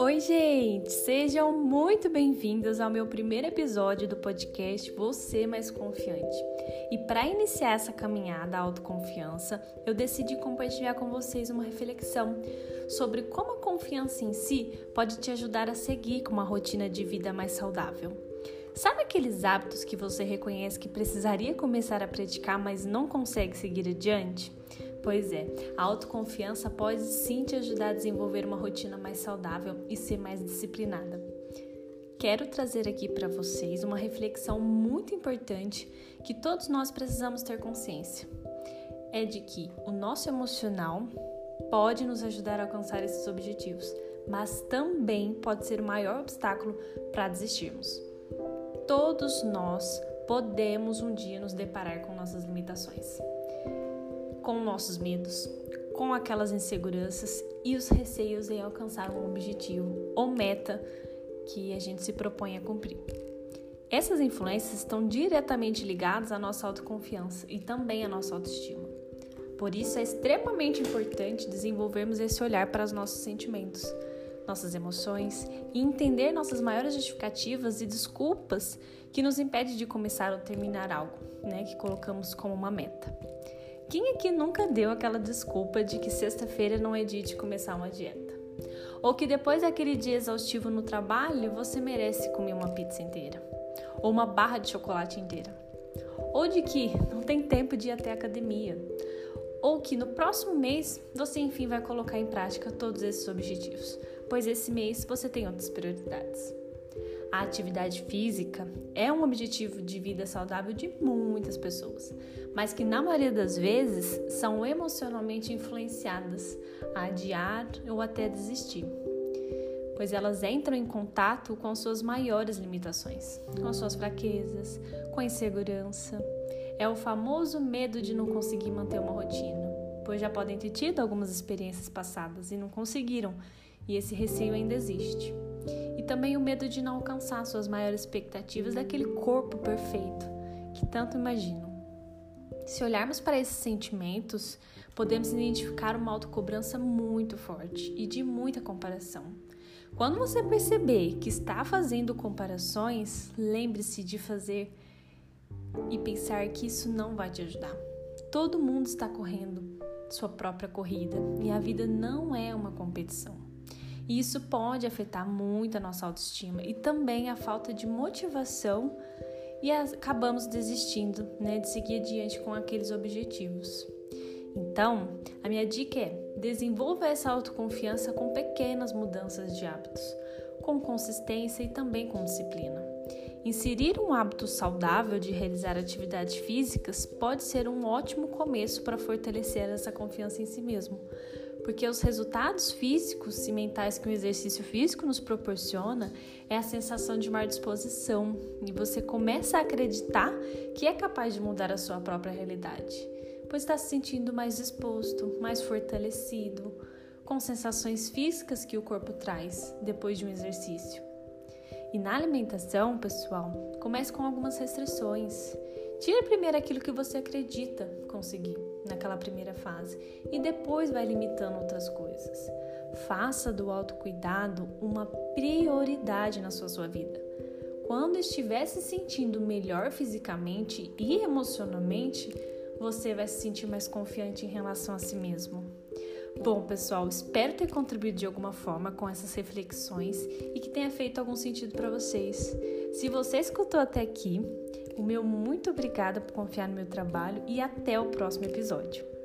Oi, gente! Sejam muito bem-vindos ao meu primeiro episódio do podcast Você Mais Confiante. E para iniciar essa caminhada à autoconfiança, eu decidi compartilhar com vocês uma reflexão sobre como a confiança em si pode te ajudar a seguir com uma rotina de vida mais saudável. Sabe aqueles hábitos que você reconhece que precisaria começar a praticar, mas não consegue seguir adiante? Pois é, a autoconfiança pode sim te ajudar a desenvolver uma rotina mais saudável e ser mais disciplinada. Quero trazer aqui para vocês uma reflexão muito importante que todos nós precisamos ter consciência. É de que o nosso emocional pode nos ajudar a alcançar esses objetivos, mas também pode ser o maior obstáculo para desistirmos. Todos nós podemos um dia nos deparar com nossas limitações com nossos medos, com aquelas inseguranças e os receios em alcançar um objetivo ou meta que a gente se propõe a cumprir. Essas influências estão diretamente ligadas à nossa autoconfiança e também à nossa autoestima. Por isso é extremamente importante desenvolvermos esse olhar para os nossos sentimentos, nossas emoções e entender nossas maiores justificativas e desculpas que nos impedem de começar ou terminar algo, né, que colocamos como uma meta. Quem aqui nunca deu aquela desculpa de que sexta-feira não é dia de começar uma dieta? Ou que depois daquele dia exaustivo no trabalho você merece comer uma pizza inteira? Ou uma barra de chocolate inteira? Ou de que não tem tempo de ir até a academia? Ou que no próximo mês você enfim vai colocar em prática todos esses objetivos, pois esse mês você tem outras prioridades. A atividade física é um objetivo de vida saudável de muitas pessoas, mas que na maioria das vezes são emocionalmente influenciadas a adiar ou até desistir, pois elas entram em contato com suas maiores limitações, com suas fraquezas, com a insegurança. É o famoso medo de não conseguir manter uma rotina, pois já podem ter tido algumas experiências passadas e não conseguiram, e esse receio ainda existe e também o medo de não alcançar suas maiores expectativas daquele corpo perfeito que tanto imaginam. Se olharmos para esses sentimentos, podemos identificar uma autocobrança muito forte e de muita comparação. Quando você perceber que está fazendo comparações, lembre-se de fazer e pensar que isso não vai te ajudar. Todo mundo está correndo sua própria corrida e a vida não é uma competição. E isso pode afetar muito a nossa autoestima e também a falta de motivação e acabamos desistindo né, de seguir adiante com aqueles objetivos. Então, a minha dica é: desenvolva essa autoconfiança com pequenas mudanças de hábitos, com consistência e também com disciplina. Inserir um hábito saudável de realizar atividades físicas pode ser um ótimo começo para fortalecer essa confiança em si mesmo, porque os resultados físicos e mentais que o exercício físico nos proporciona é a sensação de maior disposição e você começa a acreditar que é capaz de mudar a sua própria realidade, pois está se sentindo mais disposto, mais fortalecido, com sensações físicas que o corpo traz depois de um exercício. E na alimentação, pessoal, comece com algumas restrições. Tire primeiro aquilo que você acredita conseguir naquela primeira fase e depois vai limitando outras coisas. Faça do autocuidado uma prioridade na sua, sua vida. Quando estiver se sentindo melhor fisicamente e emocionalmente, você vai se sentir mais confiante em relação a si mesmo. Bom, pessoal, espero ter contribuído de alguma forma com essas reflexões e que tenha feito algum sentido para vocês. Se você escutou até aqui, o meu muito obrigada por confiar no meu trabalho e até o próximo episódio.